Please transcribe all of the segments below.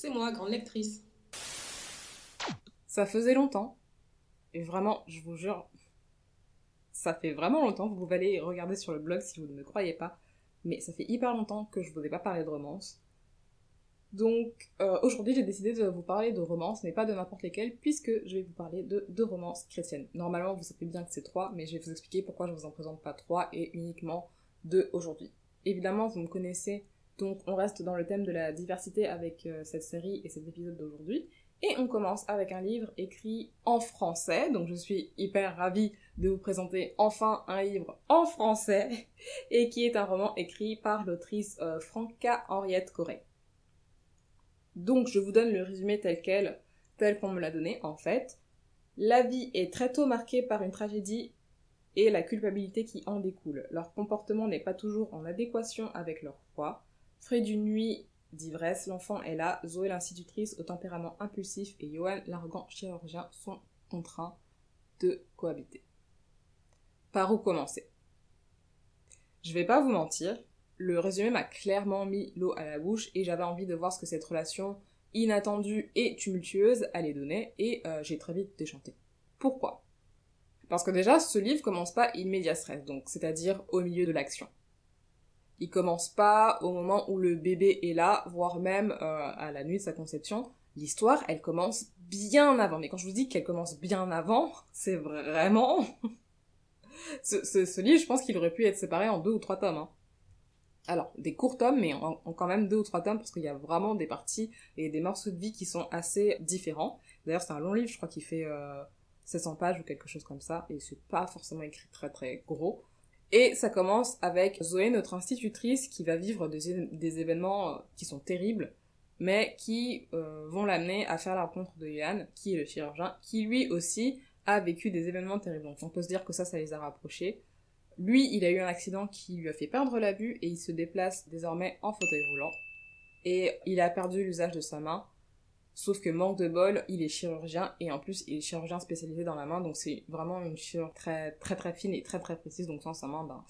C'est moi, grande lectrice. Ça faisait longtemps. Et vraiment, je vous jure, ça fait vraiment longtemps. Vous pouvez aller regarder sur le blog si vous ne me croyez pas. Mais ça fait hyper longtemps que je ne vous ai pas parlé de romance. Donc euh, aujourd'hui j'ai décidé de vous parler de romance, mais pas de n'importe lesquelles, puisque je vais vous parler de deux romances chrétiennes. Normalement vous savez bien que c'est trois, mais je vais vous expliquer pourquoi je vous en présente pas trois et uniquement deux aujourd'hui. Évidemment vous me connaissez, donc on reste dans le thème de la diversité avec euh, cette série et cet épisode d'aujourd'hui. Et on commence avec un livre écrit en français, donc je suis hyper ravie de vous présenter enfin un livre en français, et qui est un roman écrit par l'autrice euh, Franca Henriette Corée. Donc je vous donne le résumé tel quel, tel qu'on me l'a donné en fait. La vie est très tôt marquée par une tragédie et la culpabilité qui en découle. Leur comportement n'est pas toujours en adéquation avec leur foi. Frais d'une nuit d'ivresse, l'enfant est là, Zoé l'institutrice au tempérament impulsif et Johan l'arrogant chirurgien sont contraints de cohabiter. Par où commencer? Je vais pas vous mentir, le résumé m'a clairement mis l'eau à la bouche et j'avais envie de voir ce que cette relation inattendue et tumultueuse allait donner et euh, j'ai très vite déchanté. Pourquoi? Parce que déjà, ce livre commence pas immédiat stress, donc c'est-à-dire au milieu de l'action il commence pas au moment où le bébé est là, voire même euh, à la nuit de sa conception. L'histoire, elle commence bien avant. Mais quand je vous dis qu'elle commence bien avant, c'est vraiment... ce, livre, je pense qu'il aurait pu être séparé en deux ou trois tomes. Hein. Alors, des courts tomes, mais en, quand même deux ou trois tomes, parce qu'il y a vraiment des parties et des morceaux de vie qui sont assez différents. D'ailleurs, c'est un long livre, je crois qu'il fait 700 euh, pages ou quelque chose comme ça, et c'est pas forcément écrit très très gros. Et ça commence avec Zoé, notre institutrice, qui va vivre des, événements euh, qui sont terribles, mais qui euh, vont l'amener à faire la rencontre de Yann, qui est le chirurgien, qui lui aussi a vécu des événements terribles. Donc on peut se dire que ça, ça les a rapprochés. Lui, il a eu un accident qui lui a fait perdre la vue et il se déplace désormais en fauteuil roulant. Et il a perdu l'usage de sa main Sauf que manque de bol, il est chirurgien et en plus il est chirurgien spécialisé dans la main, donc c'est vraiment une chirurgie très très très fine et très très précise. Donc sans sa main, ben,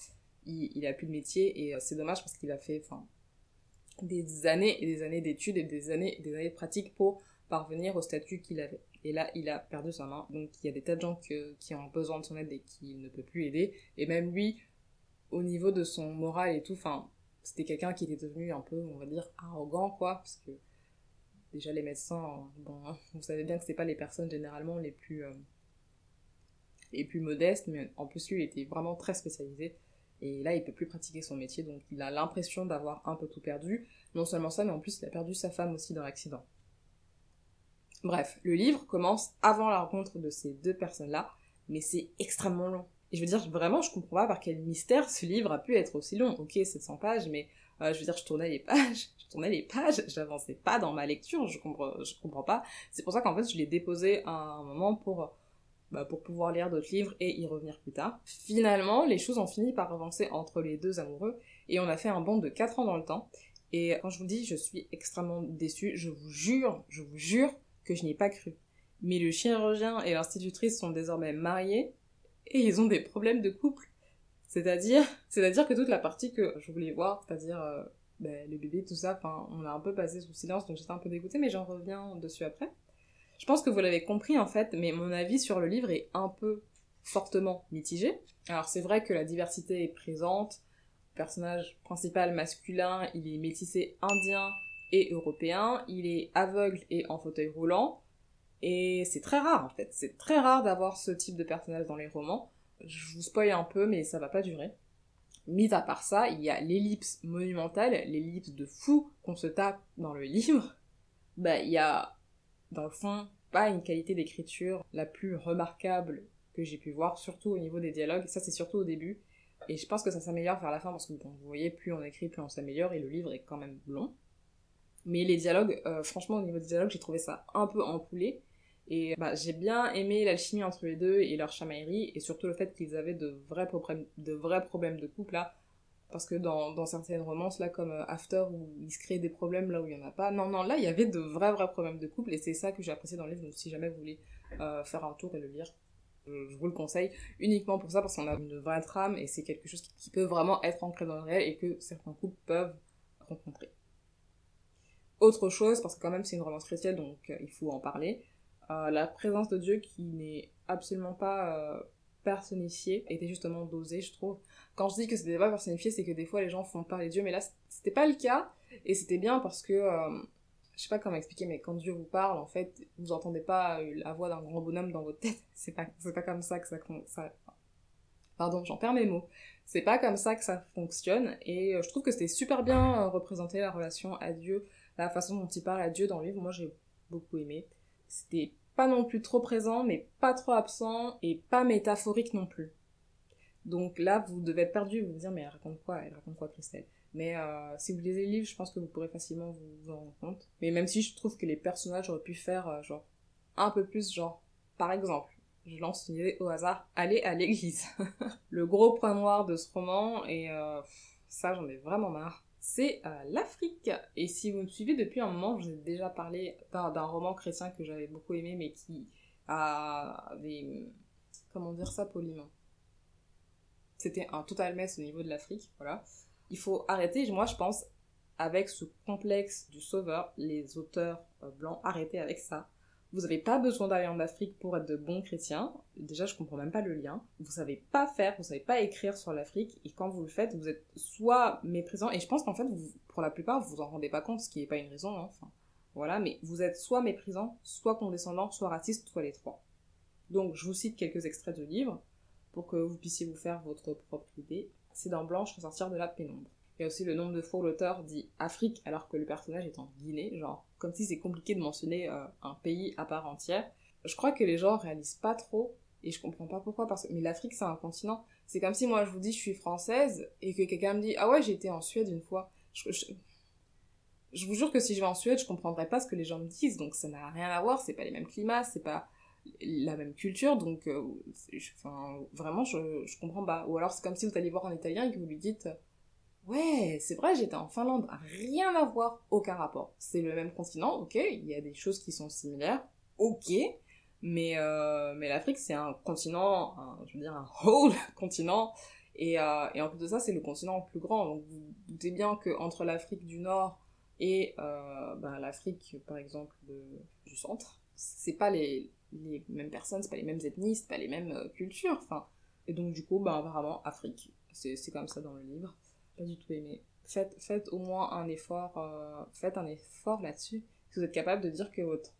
il, il a plus de métier et euh, c'est dommage parce qu'il a fait des années et des années d'études et des années et des années de pratique pour parvenir au statut qu'il avait. Et là, il a perdu sa main. Donc il y a des tas de gens qui ont besoin de son aide et qu'il ne peut plus aider. Et même lui, au niveau de son moral et tout, c'était quelqu'un qui était devenu un peu, on va dire, arrogant, quoi, parce que déjà les médecins, bon, vous savez bien que c'est pas les personnes généralement les plus euh, les plus modestes, mais en plus lui il était vraiment très spécialisé et là il peut plus pratiquer son métier donc il a l'impression d'avoir un peu tout perdu. Non seulement ça, mais en plus il a perdu sa femme aussi dans l'accident. Bref, le livre commence avant la rencontre de ces deux personnes-là, mais c'est extrêmement long. Et je veux dire, vraiment, je comprends pas par quel mystère ce livre a pu être aussi long. Ok, 700 pages, mais je veux dire, je tournais les pages, je tournais les pages, j'avançais pas dans ma lecture, je comprends, comprends pas. C'est pour ça qu'en fait, je l'ai déposé à un moment pour, bah, pour pouvoir lire d'autres livres et y revenir plus tard. Finalement, les choses ont fini par avancer entre les deux amoureux et on a fait un bond de 4 ans dans le temps. Et quand je vous dis, je suis extrêmement déçue, je vous jure, je vous jure que je n'y ai pas cru. Mais le chirurgien et l'institutrice sont désormais mariés et ils ont des problèmes de couple c'est-à-dire, c'est-à-dire que toute la partie que je voulais voir, c'est-à-dire euh, ben, le bébé, tout ça, enfin, on a un peu passé sous silence, donc j'étais un peu dégoûtée, mais j'en reviens dessus après. Je pense que vous l'avez compris en fait, mais mon avis sur le livre est un peu fortement mitigé. Alors c'est vrai que la diversité est présente. Le personnage principal masculin, il est métissé indien et européen. Il est aveugle et en fauteuil roulant. Et c'est très rare en fait. C'est très rare d'avoir ce type de personnage dans les romans. Je vous spoil un peu, mais ça va pas durer. Mis à part ça, il y a l'ellipse monumentale, l'ellipse de fou qu'on se tape dans le livre. Bah, il y a, dans le fond, pas une qualité d'écriture la plus remarquable que j'ai pu voir, surtout au niveau des dialogues. Ça, c'est surtout au début. Et je pense que ça s'améliore vers la fin parce que, bon, vous voyez, plus on écrit, plus on s'améliore et le livre est quand même long. Mais les dialogues, euh, franchement, au niveau des dialogues, j'ai trouvé ça un peu empoulé. Et bah, j'ai bien aimé l'alchimie entre les deux et leur chamaillerie, et surtout le fait qu'ils avaient de vrais, problèmes, de vrais problèmes de couple là. Parce que dans, dans certaines romances, là, comme euh, After, où ils se créent des problèmes là où il n'y en a pas. Non, non, là, il y avait de vrais, vrais problèmes de couple, et c'est ça que j'ai apprécié dans le livre. Donc, si jamais vous voulez euh, faire un tour et le lire, je, vous le conseille uniquement pour ça, parce qu'on a une vraie trame, et c'est quelque chose qui, peut vraiment être ancré dans le réel, et que certains couples peuvent rencontrer. autre chose, parce que quand même c'est une romance chrétienne, donc euh, il faut en parler. Euh, la présence de Dieu qui n'est absolument pas euh, personnifiée était justement dosée, je trouve. Quand je dis que c'était pas personnifié, c'est que des fois les gens font parler Dieu, mais là c'était pas le cas, et c'était bien parce que je sais pas comment expliquer, mais quand Dieu vous parle, en fait, vous entendez pas la voix d'un grand bonhomme dans votre tête. C'est pas, pas comme ça que ça, ça pardon, j'en perds mes mots. C'est pas comme ça que ça fonctionne, et euh, je trouve que c'était super bien euh, représenté la relation à Dieu, la façon dont il parle à Dieu dans le livre. Moi, j'ai beaucoup aimé. C'était pas non plus trop présent, mais pas trop absent, et pas métaphorique non plus. Donc là, vous devez être perdu, vous vous dire, mais elle raconte quoi? Elle raconte quoi, Christelle? Mais euh, si vous lisez le livre, je pense que vous pourrez facilement vous, en rendre compte. Mais même si je trouve que les personnages auraient pu faire euh, genre un peu plus genre, par exemple, je lance une idée au hasard, aller à l'église. le gros point noir de ce roman, et euh, ça j'en ai vraiment marre, c'est l'Afrique. Et si vous me suivez depuis un moment, je vous ai déjà parlé d'un roman chrétien que j'avais beaucoup aimé, mais qui a des... Comment dire ça poliment C'était un total mess au niveau de l'Afrique, voilà il faut arrêter, moi je pense, avec ce complexe du sauveur, les auteurs euh, blancs, arrêtez avec ça. Vous n'avez pas besoin d'aller en Afrique pour être de bons chrétiens. Déjà, je comprends même pas le lien. Vous savez pas faire, vous savez pas écrire sur l'Afrique, et quand vous le faites, vous êtes soit méprisant, et je pense qu'en fait, pour la plupart, vous vous en rendez pas compte, ce qui n'est pas une raison, hein, enfin, voilà, mais vous êtes soit méprisant, soit condescendant, soit raciste, soit les trois. Donc, je vous cite quelques extraits de livres pour que vous puissiez vous faire votre propre idée c'est dans Blanche ressortir de la pénombre. Il y a aussi le nombre de fois l'auteur dit Afrique alors que le personnage est en Guinée, genre comme si c'est compliqué de mentionner euh, un pays à part entière. Je crois que les gens réalisent pas trop et je comprends pas pourquoi parce que mais l'Afrique c'est un continent. C'est comme si moi je vous dis je suis française et que quelqu'un me dit ah ouais été en Suède une fois. Je, vous jure que si je vais en Suède je comprendrais pas ce que les gens me disent donc ça n'a rien à voir c'est pas les mêmes climats c'est pas la même culture, donc euh, vraiment je, je comprends pas. Ou alors c'est comme si vous alliez voir un Italien et que vous lui dites Ouais, c'est vrai, j'étais en Finlande, rien à voir, aucun rapport. C'est le même continent, ok, il y a des choses qui sont similaires, ok, mais, euh, mais l'Afrique c'est un continent, je veux dire un whole continent, et, euh, et en plus de ça c'est le continent le plus grand, donc vous doutez bien que entre l'Afrique du Nord et ben, l'Afrique par exemple du centre, c'est pas les, les mêmes personnes, c'est pas les mêmes ethnies, c'est pas les mêmes euh, cultures, enfin. Et donc, du coup, bah, apparemment, Afrique. C'est comme ça dans le livre. Pas du tout aimé. Faites, faites au moins un effort, euh, un effort là-dessus. Si vous êtes capable de dire que votre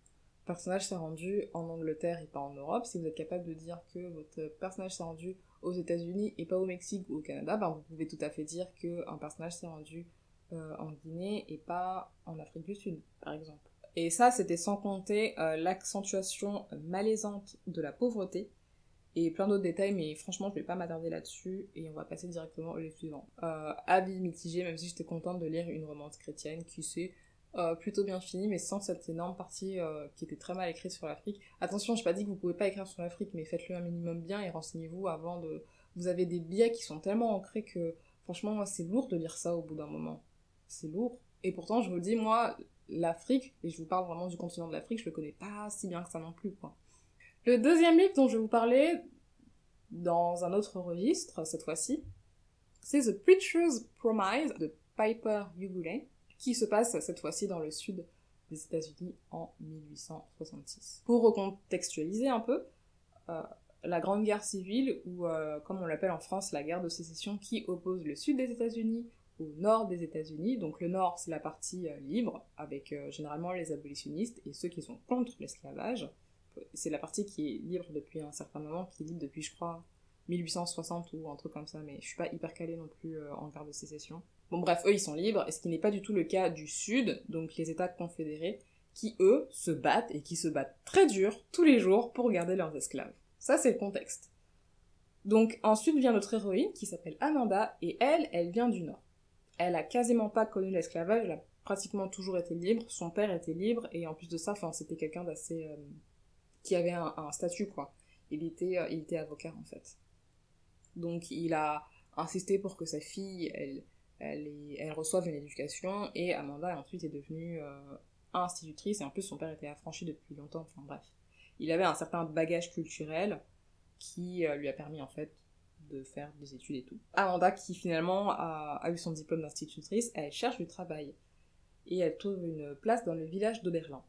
personnage s'est rendu en Angleterre et pas en Europe, si vous êtes capable de dire que votre personnage s'est rendu aux États-Unis et pas au Mexique ou au Canada, ben vous pouvez tout à fait dire qu'un personnage s'est rendu euh, en Guinée et pas en Afrique du Sud, par exemple. Et ça, c'était sans compter euh, l'accentuation malaisante de la pauvreté et plein d'autres détails, mais franchement, je vais pas m'attarder là-dessus et on va passer directement au livre suivant. Euh, avis mitigé, même si j'étais contente de lire une romance chrétienne qui s'est euh, plutôt bien finie, mais sans cette énorme partie euh, qui était très mal écrite sur l'Afrique. Attention, je pas dit que vous pouvez pas écrire sur l'Afrique, mais faites-le un minimum bien et renseignez-vous avant de. Vous avez des biais qui sont tellement ancrés que, franchement, c'est lourd de lire ça au bout d'un moment. C'est lourd. Et pourtant, je vous dis, moi, l'Afrique, et je vous parle vraiment du continent de l'Afrique, je le connais pas si bien que ça non plus, quoi. Le deuxième livre dont je vais vous parler, dans un autre registre, cette fois-ci, c'est The Preacher's Promise de Piper Yugule, qui se passe cette fois-ci dans le sud des États-Unis en 1866. Pour recontextualiser un peu, euh, la Grande Guerre civile, ou euh, comme on l'appelle en France, la guerre de sécession qui oppose le sud des États-Unis au nord des États-Unis. Donc le nord, c'est la partie euh, libre, avec généralement les abolitionnistes et ceux qui sont contre l'esclavage. C'est la partie qui est libre depuis un certain moment, qui est libre depuis, je crois, 1860 ou un truc comme ça, mais je suis pas hyper calée non plus euh, en guerre de sécession. Bon bref, eux ils sont libres, et ce qui n'est pas du tout le cas du sud, donc les États confédérés, qui eux se battent et qui se battent très dur tous les jours pour garder leurs esclaves. Ça c'est le contexte. Donc ensuite vient notre héroïne qui s'appelle Amanda, et elle, elle vient du nord elle a quasiment pas connu l'esclavage, elle a pratiquement toujours été libre, son père était libre, et en plus de ça, c'était quelqu'un d'assez... Euh, qui avait un, statut, quoi. Il était, euh, il était avocat, en fait. Donc, il a insisté pour que sa fille, elle, elle, elle reçoive une éducation, et Amanda, ensuite, est devenue euh, institutrice, et en plus, son père était affranchi depuis longtemps, enfin, bref. Il avait un certain bagage culturel qui lui a permis, en fait, de faire des études et tout. Amanda, qui finalement a, eu son diplôme d'institutrice, elle cherche du travail. et elle trouve une place dans le village d'Oberlin,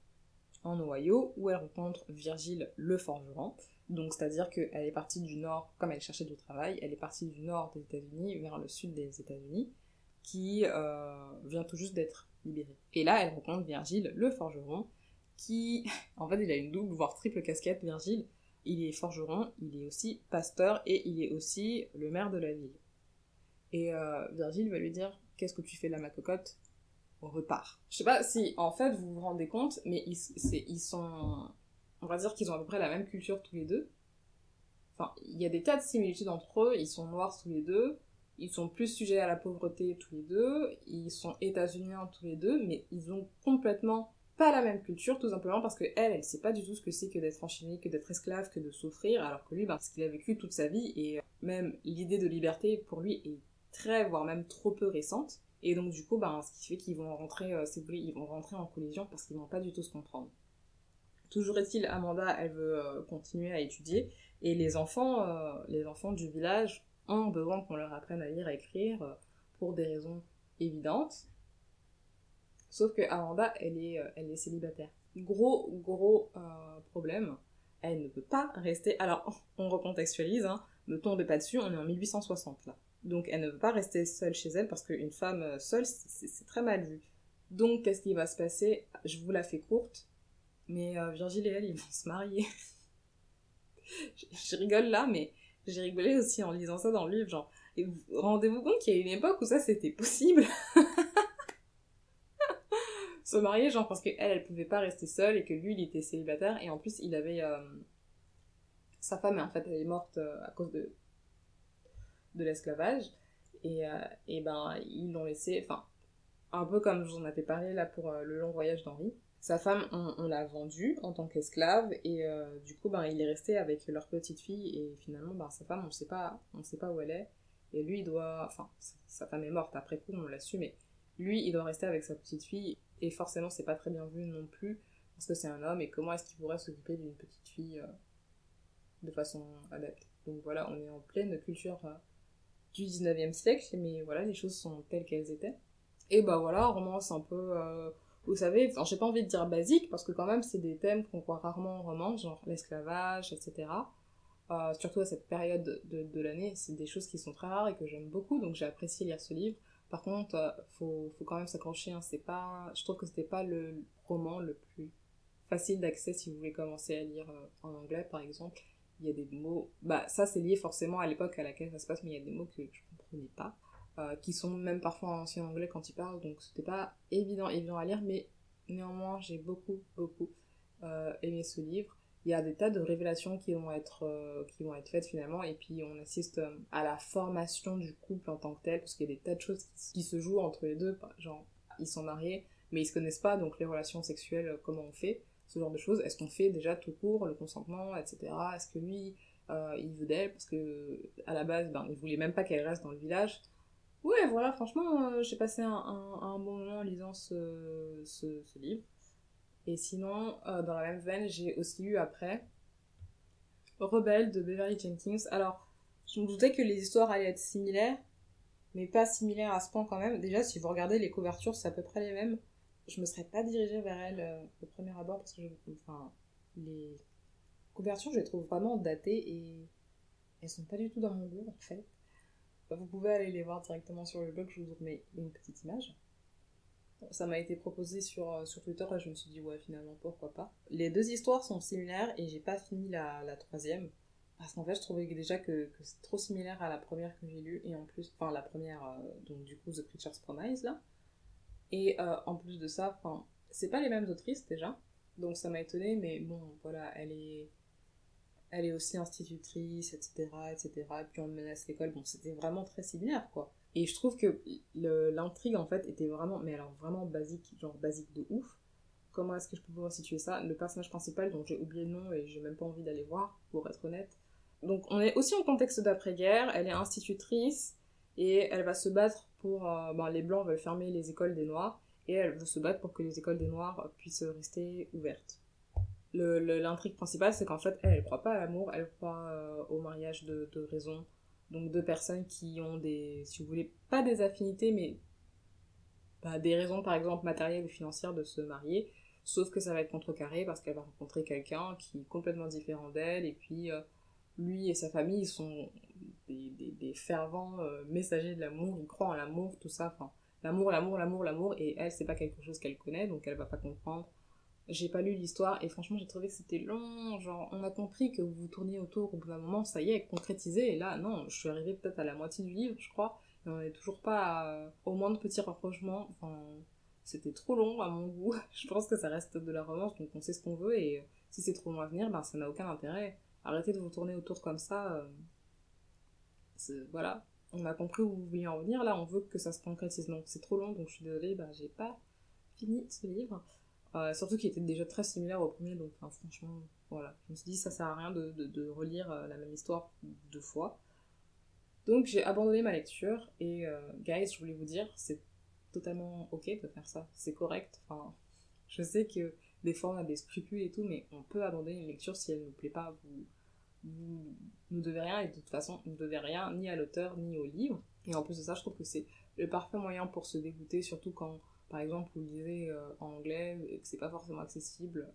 en Ohio, où elle rencontre Virgile le forgeron. Donc, c'est-à-dire qu'elle est partie du nord, comme elle cherchait du travail, elle est partie du nord des États-Unis vers le sud des États-Unis, qui euh, vient tout juste d'être libérée. Et là, elle rencontre Virgile le forgeron, qui, en fait, il a une double, voire triple casquette, Virgile. Il est forgeron, il est aussi pasteur et il est aussi le maire de la ville. Et euh, Virgile va lui dire Qu'est-ce que tu fais là, ma cocotte? Repart. Je sais pas si, en fait, vous vous rendez compte, mais ils, sont. On va dire qu'ils ont à peu près la même culture tous les deux. Enfin, il y a des tas de similitudes entre eux. Ils sont noirs tous les deux. Ils sont plus sujets à la pauvreté tous les deux. Ils sont états-uniens tous les deux. Mais ils ont complètement pas la même culture, tout simplement parce que elle, elle sait pas du tout ce que c'est que d'être enchaînée, que d'être esclave, que de souffrir, alors que lui, ben, ce qu'il a vécu toute sa vie, et même l'idée de liberté pour lui est très, voire même trop peu récente. Et donc du coup, ben, ce qui fait qu'ils vont rentrer, euh, vont rentrer en collision parce qu'ils vont pas du tout se comprendre. Toujours est-il, Amanda, elle veut euh, continuer à étudier, et les enfants, euh, les enfants du village ont besoin qu'on leur apprenne à lire et écrire pour des raisons évidentes. Sauf que Amanda, elle est, elle est célibataire. Gros, gros problème. Elle ne peut pas rester. Alors, on recontextualise, hein. Ne tombez pas dessus, on est en 1860 là. Donc, elle ne veut pas rester seule chez elle parce qu'une femme euh, seule, c'est très mal vu. Donc, qu'est-ce qui va se passer? Je vous la fais courte. Mais euh, Virgile et elle, ils vont se marier. je, rigole là, mais j'ai rigolé aussi en lisant ça dans le livre. Genre, rendez-vous compte qu'il y a une époque où ça c'était possible. se marier, genre parce qu'elle, elle pouvait pas rester seule et que lui, il était célibataire. Et en plus, il avait. Euh, sa femme, en fait, elle est morte à cause de, de l'esclavage. Et, euh, et ben, ils l'ont laissé. Enfin, un peu comme j'en avais parlé là pour euh, le long voyage d'Henri. Sa femme, on, l'a vendue en tant qu'esclave et euh, du coup, ben, il est resté avec leur petite fille et finalement, ben, sa femme, on sait pas, on sait pas où elle est. Et lui, il doit, enfin, sa femme est morte après coup, on l'a su, mais lui, il doit rester avec sa petite fille et forcément, c'est pas très bien vu non plus parce que c'est un homme et comment est-ce qu'il pourrait s'occuper d'une petite fille de façon adaptée. Donc voilà, on est en pleine culture du 19e siècle, mais voilà, les choses sont telles qu'elles étaient. Et bah voilà, romance un peu, euh, vous savez, j'ai pas envie de dire basique, parce que quand même c'est des thèmes qu'on voit rarement en romance, genre l'esclavage, etc. Euh, surtout à cette période de, de l'année, c'est des choses qui sont très rares et que j'aime beaucoup, donc j'ai apprécié lire ce livre. Par contre, euh, faut, faut quand même s'accrocher, hein, c'est pas, je trouve que c'était pas le roman le plus facile d'accès si vous voulez commencer à lire euh, en anglais par exemple. Il y a des mots, bah ça c'est lié forcément à l'époque à laquelle ça se passe, mais il y a des mots que je comprenais pas. Euh, qui sont même parfois en ancien anglais quand ils parlent, donc c'était pas évident, évident à lire, mais néanmoins j'ai beaucoup, beaucoup euh, aimé ce livre. Il y a des tas de révélations qui vont être, euh, qui vont être faites finalement, et puis on assiste à la formation du couple en tant que tel, parce qu'il y a des tas de choses qui, se jouent entre les deux, genre ils sont mariés, mais ils se connaissent pas, donc les relations sexuelles, comment on fait, ce genre de choses, est-ce qu'on fait déjà tout court, le consentement, etc. Est-ce que lui, euh, il veut d'elle, parce que à la base, ben, il voulait même pas qu'elle reste dans le village, Ouais, voilà, franchement, euh, j'ai passé un, bon moment en lisant ce livre. Et sinon, euh, dans la même veine, j'ai aussi lu après Rebelle de Beverly Jenkins. Alors, je me doutais que les histoires allaient être similaires, mais pas similaires à ce point quand même. Déjà, si vous regardez les couvertures, c'est à peu près les mêmes. Je me serais pas dirigée vers elle euh, au premier abord parce que je, enfin, les couvertures, je les trouve vraiment datées et elles sont pas du tout dans mon goût en fait. Vous pouvez aller les voir directement sur le blog, je vous mets une petite image. Ça m'a été proposé sur, euh, sur Twitter et je me suis dit ouais finalement pourquoi pas. Les deux histoires sont similaires et j'ai pas fini la, la troisième. Parce qu'en fait je trouvais déjà que, que c'est trop similaire à la première que j'ai lue et en plus, enfin la première, euh, donc du coup The Preacher's Promise là. Et euh, en plus de ça, enfin c'est pas les mêmes autrices déjà. Donc ça m'a étonné mais bon voilà, elle est elle est aussi institutrice, etc., etc. Et puis on menace l'école. Bon, c'était vraiment très similaire, quoi. Et je trouve que l'intrigue, en fait, était vraiment, mais alors vraiment basique, genre basique de ouf. Comment est-ce que je peux pouvoir situer ça? Le personnage principal, dont j'ai oublié le nom et j'ai même pas envie d'aller voir, pour être honnête. Donc on est aussi en contexte d'après-guerre, elle est institutrice et elle va se battre pour... Euh, ben, les Blancs veulent fermer les écoles des Noirs et elle veut se battre pour que les écoles des Noirs puissent rester ouvertes. L'intrigue principale, c'est qu'en fait, elle, elle croit pas à l'amour, elle croit euh, au mariage de, de raison. Donc deux personnes qui ont des, si vous voulez, pas des affinités, mais bah, des raisons par exemple matérielles ou financières de se marier, sauf que ça va être contrecarré parce qu'elle va rencontrer quelqu'un qui est complètement différent d'elle. Et puis euh, lui et sa famille sont des, fervents euh, messagers de l'amour, ils croient en l'amour, tout ça, enfin l'amour, l'amour, l'amour, l'amour et elle c'est pas quelque chose qu'elle connaît donc elle va pas comprendre. J'ai pas lu l'histoire et franchement j'ai trouvé que c'était long, genre on a compris que vous vous tourniez autour au bout d'un moment, ça y est, concrétisé et là non, je suis arrivée peut-être à la moitié du livre je crois on n'est toujours pas au moins de petits rapprochements. Enfin, c'était trop long à mon goût. Je pense que ça reste de la romance, donc on sait ce qu'on veut, et si c'est trop long à venir, ben ça n'a aucun intérêt. Arrêtez de vous tourner autour comme ça. Euh, voilà, on a compris où vous vouliez en venir, là on veut que ça se concrétise. Donc c'est trop long, donc je suis désolée, ben, j'ai pas fini ce livre. Euh, surtout qu'il était déjà très similaire au premier, donc franchement, voilà. Je me suis dit, ça sert à rien de, de relire euh, la même histoire deux fois. Donc j'ai abandonné ma lecture et euh, guys, je voulais vous dire, c'est totalement ok de faire ça, c'est correct. Enfin, je sais que des fois on a des scrupules et tout, mais on peut abandonner une lecture si elle ne nous plaît pas. Vous, vous ne devez rien et de toute façon, vous ne devez rien ni à l'auteur ni au livre. Et en plus de ça, je trouve que c'est le parfait moyen pour se dégoûter, surtout quand, par exemple, vous lisez euh, en anglais et que c'est pas forcément accessible.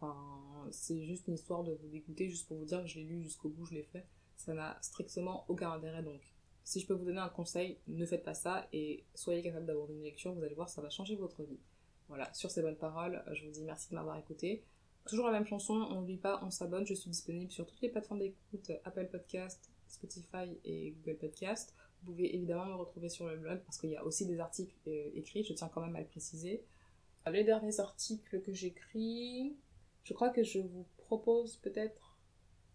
Enfin, c'est juste une histoire de vous dégoûter, juste pour vous dire que je l'ai lu jusqu'au bout, je l'ai fait ça n'a strictement aucun intérêt donc. Si je peux vous donner un conseil, ne faites pas ça et soyez capable d'avoir une lecture, vous allez voir, ça va changer votre vie. Voilà, sur ces bonnes paroles, je vous dis merci de m'avoir écouté. Toujours la même chanson, on n'oublie pas, on s'abonne, je suis disponible sur toutes les plateformes d'écoute, Apple Podcast, Spotify et Google Podcast. Vous pouvez évidemment me retrouver sur le blog parce qu'il y a aussi des articles euh, écrits, je tiens quand même à le préciser. Les derniers articles que j'écris, je crois que je vous propose peut-être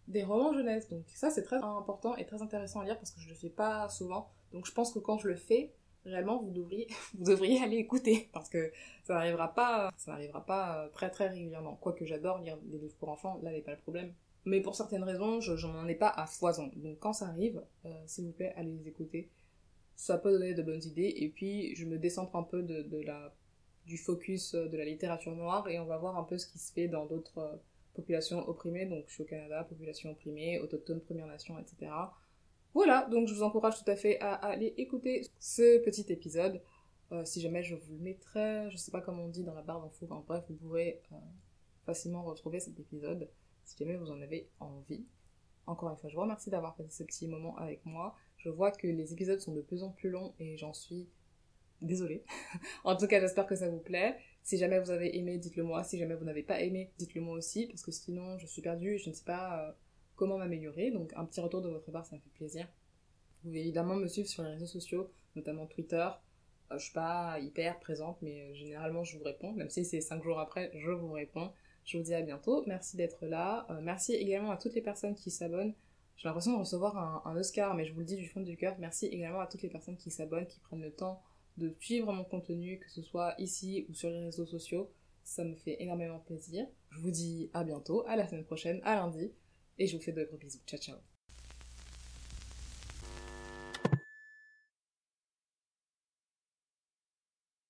des romans jeunesse. Donc ça, c'est très important et très intéressant à lire parce que je le fais pas souvent. Donc je pense que quand je le fais, réellement, vous devriez, aller écouter parce que ça n'arrivera pas, ça n'arrivera pas euh, très très régulièrement. Quoique j'adore lire des livres pour enfants, là n'est pas le problème. Mais pour certaines raisons, je n'en ai pas à foison. Donc quand ça arrive, euh, s'il vous plaît, allez les écouter. Ça peut donner de bonnes idées. Et puis je me décentre un peu de, du focus de la littérature noire et on va voir un peu ce qui se fait dans d'autres population opprimée, donc je suis au Canada, population opprimée, autochtone, Première Nation, etc. Voilà, donc je vous encourage tout à fait à aller écouter ce petit épisode. Euh, si jamais je vous le mettrai, je sais pas comment on dit dans la barre d'infos, en bref, vous pourrez euh, facilement retrouver cet épisode si jamais vous en avez envie. Encore une fois, je vous remercie d'avoir passé ce petit moment avec moi. Je vois que les épisodes sont de plus en plus longs et j'en suis désolée. en tout cas, j'espère que ça vous plaît. Si jamais vous avez aimé, dites-le moi. Si jamais vous n'avez pas aimé, dites-le moi aussi, parce que sinon je suis perdue je ne sais pas euh, comment m'améliorer. Donc un petit retour de votre part, ça me fait plaisir. Vous pouvez évidemment me suivre sur les réseaux sociaux, notamment Twitter. Euh, je suis pas hyper présente, mais euh, généralement je vous réponds. Même si c'est 5 jours après, je vous réponds. Je vous dis à bientôt. Merci d'être là. merci également à toutes les personnes qui s'abonnent. J'ai l'impression de recevoir un, Oscar, mais je vous le dis du fond du cœur. Merci également à toutes les personnes qui s'abonnent, qui prennent le temps de suivre mon contenu, que ce soit ici ou sur les réseaux sociaux. Ça me fait énormément plaisir. Je vous dis à bientôt, à la semaine prochaine, à lundi, et je vous fais de gros bisous. Ciao ciao